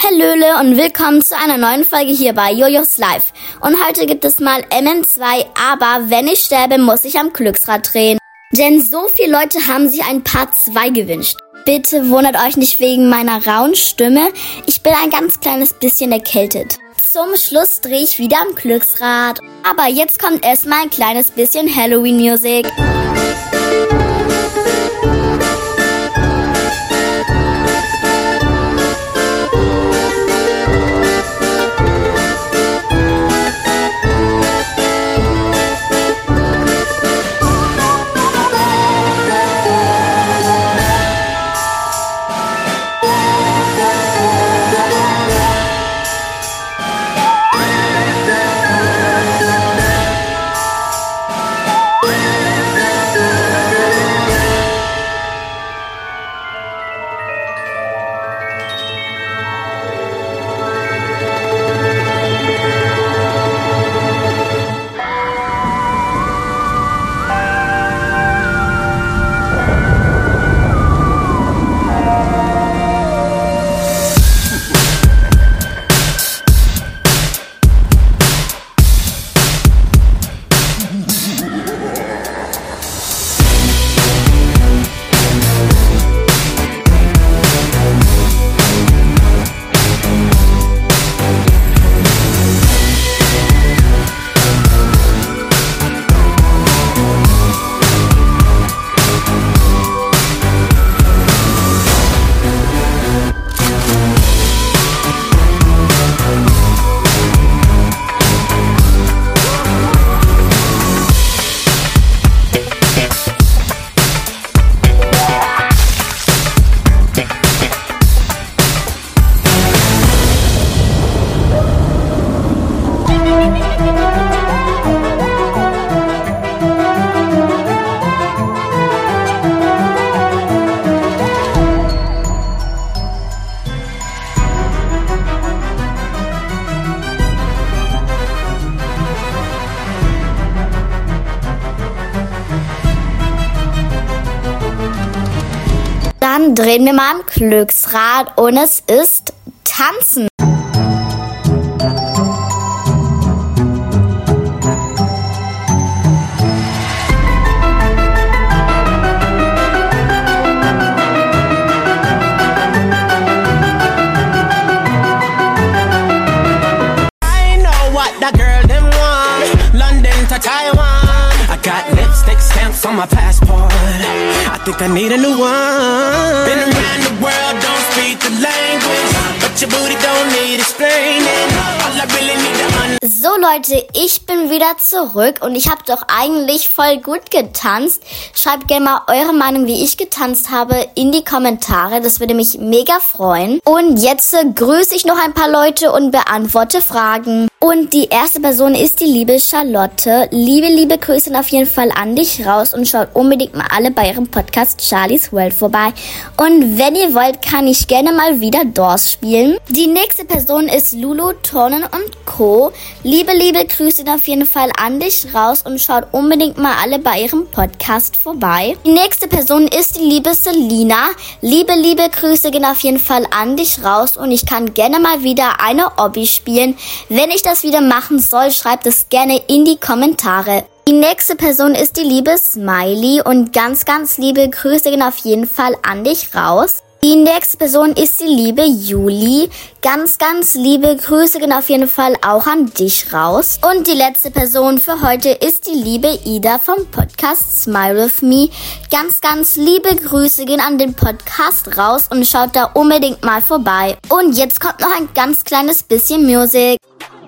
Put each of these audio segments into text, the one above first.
Hallöle und willkommen zu einer neuen Folge hier bei Jojos Live. Und heute gibt es mal MN2, aber wenn ich sterbe, muss ich am Glücksrad drehen. Denn so viele Leute haben sich ein Part 2 gewünscht. Bitte wundert euch nicht wegen meiner rauen Stimme. Ich bin ein ganz kleines bisschen erkältet. Zum Schluss drehe ich wieder am Glücksrad. Aber jetzt kommt erstmal ein kleines bisschen Halloween-Musik. Drehen wir mal am Glücksrad und es ist Tanzen. My passport. I think I need a new one. Been around the world, don't speak the language. But your booty don't need explaining. All I really need to understand. So Leute, ich bin wieder zurück und ich habe doch eigentlich voll gut getanzt. Schreibt gerne mal eure Meinung, wie ich getanzt habe, in die Kommentare. Das würde mich mega freuen. Und jetzt grüße ich noch ein paar Leute und beantworte Fragen. Und die erste Person ist die liebe Charlotte. Liebe, liebe Grüße auf jeden Fall an dich raus und schaut unbedingt mal alle bei ihrem Podcast Charlie's World vorbei. Und wenn ihr wollt, kann ich gerne mal wieder Doors spielen. Die nächste Person ist Lulu, Tonen und Co. Liebe, liebe Grüße auf jeden Fall an dich raus und schaut unbedingt mal alle bei ihrem Podcast vorbei. Die nächste Person ist die liebe Selina. Liebe, liebe Grüße gehen auf jeden Fall an dich raus und ich kann gerne mal wieder eine Obby spielen. Wenn ich das wieder machen soll, schreibt es gerne in die Kommentare. Die nächste Person ist die liebe Smiley und ganz, ganz liebe Grüße gehen auf jeden Fall an dich raus. Die nächste Person ist die liebe Juli. Ganz, ganz liebe Grüße gehen auf jeden Fall auch an dich raus. Und die letzte Person für heute ist die liebe Ida vom Podcast Smile With Me. Ganz, ganz liebe Grüße gehen an den Podcast raus und schaut da unbedingt mal vorbei. Und jetzt kommt noch ein ganz kleines bisschen Musik.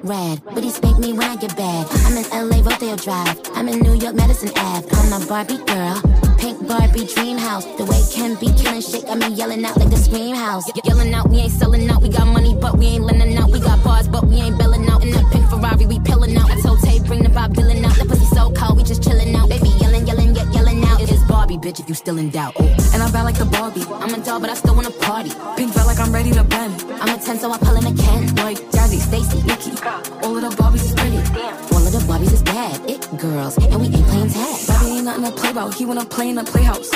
Red, but he spank me when I get bad. I'm in LA, Rodeo Drive. I'm in New York, Madison Ave. I'm a Barbie girl. Pink Barbie dream house. The way Ken be killing shit got me yelling out like the scream house. Ye- Yelling out, we ain't selling out. We got money, but we ain't lending out. We got bars, but we ain't belling out. In that pink Ferrari, we pillin' out. I told Tay, bring the Bob Dylan out. That pussy so cold, we just chillin' out. Baby yelling, yelling, yet yelling out. It's Barbie, bitch, if you still in doubt. Ooh. And I'm bad like the Barbie. I'm a doll, but I still wanna party. Pink felt like I'm ready to bend. I'm a 10, so I pull in a Ken. Like Jazzy, Stacy, Nikki, all of the Barbies is pretty. all of the Barbies is bad. It girls, and we ain't playing tag. Barbie ain't nothing to play about. He wanna play in the playhouse.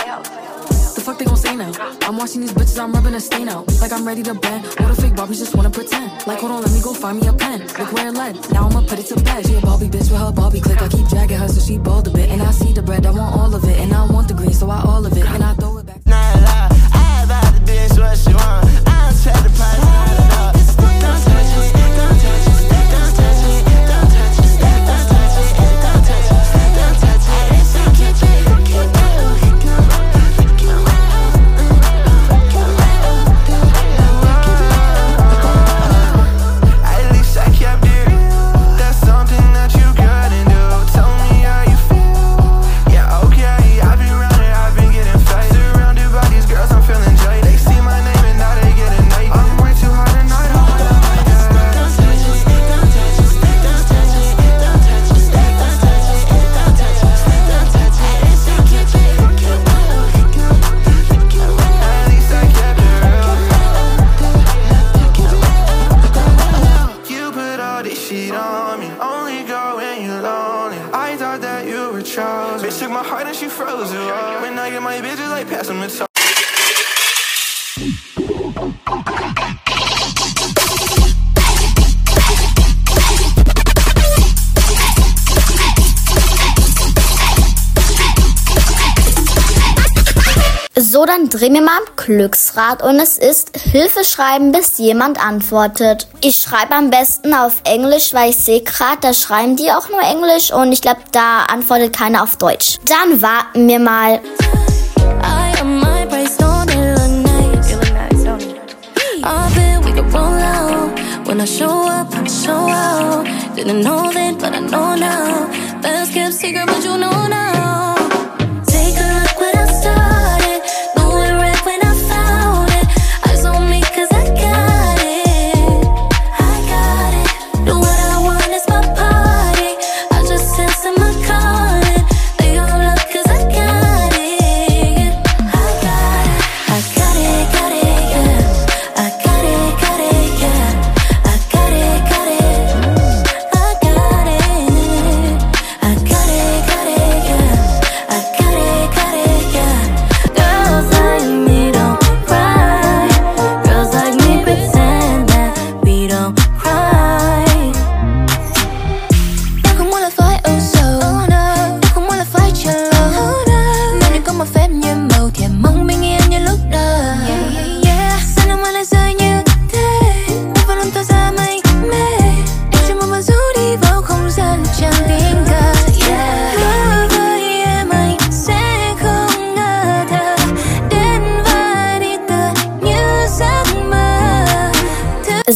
The fuck they gon' say now? I'm watching these bitches, I'm rubbing a stain out. Like I'm ready to bend. All the fake Barbies just wanna pretend. Like, hold on, let me go find me a pen. Look where it led. Now I'ma put it to bed. She a Barbie bitch with her Barbie click. I keep dragging her so she bald a bit. And I see the bread, I want all of it. And I want the green, so I all of it. And I throw all this shit on me. Only go when you're lonely. I thought that you were chosen. Bitch took my heart and she froze it. up. When I get my bitches, like pass them the Dann drehen wir mal am Glücksrad und es ist Hilfe schreiben, bis jemand antwortet. Ich schreibe am besten auf Englisch, weil ich sehe gerade, da schreiben die auch nur Englisch und ich glaube, da antwortet keiner auf Deutsch. Dann warten wir mal. When. Didn't know then, but I know now. Best kept secret, but you know now.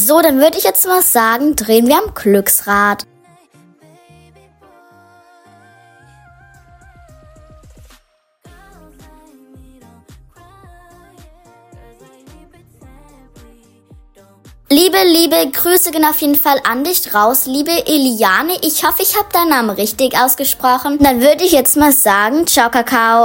So, dann würde ich jetzt mal sagen, drehen wir am Glücksrad. Liebe, liebe Grüße gehen auf jeden Fall an dich raus. Liebe Eliane, ich hoffe, ich habe deinen Namen richtig ausgesprochen. Dann würde ich jetzt mal sagen, ciao Kakao.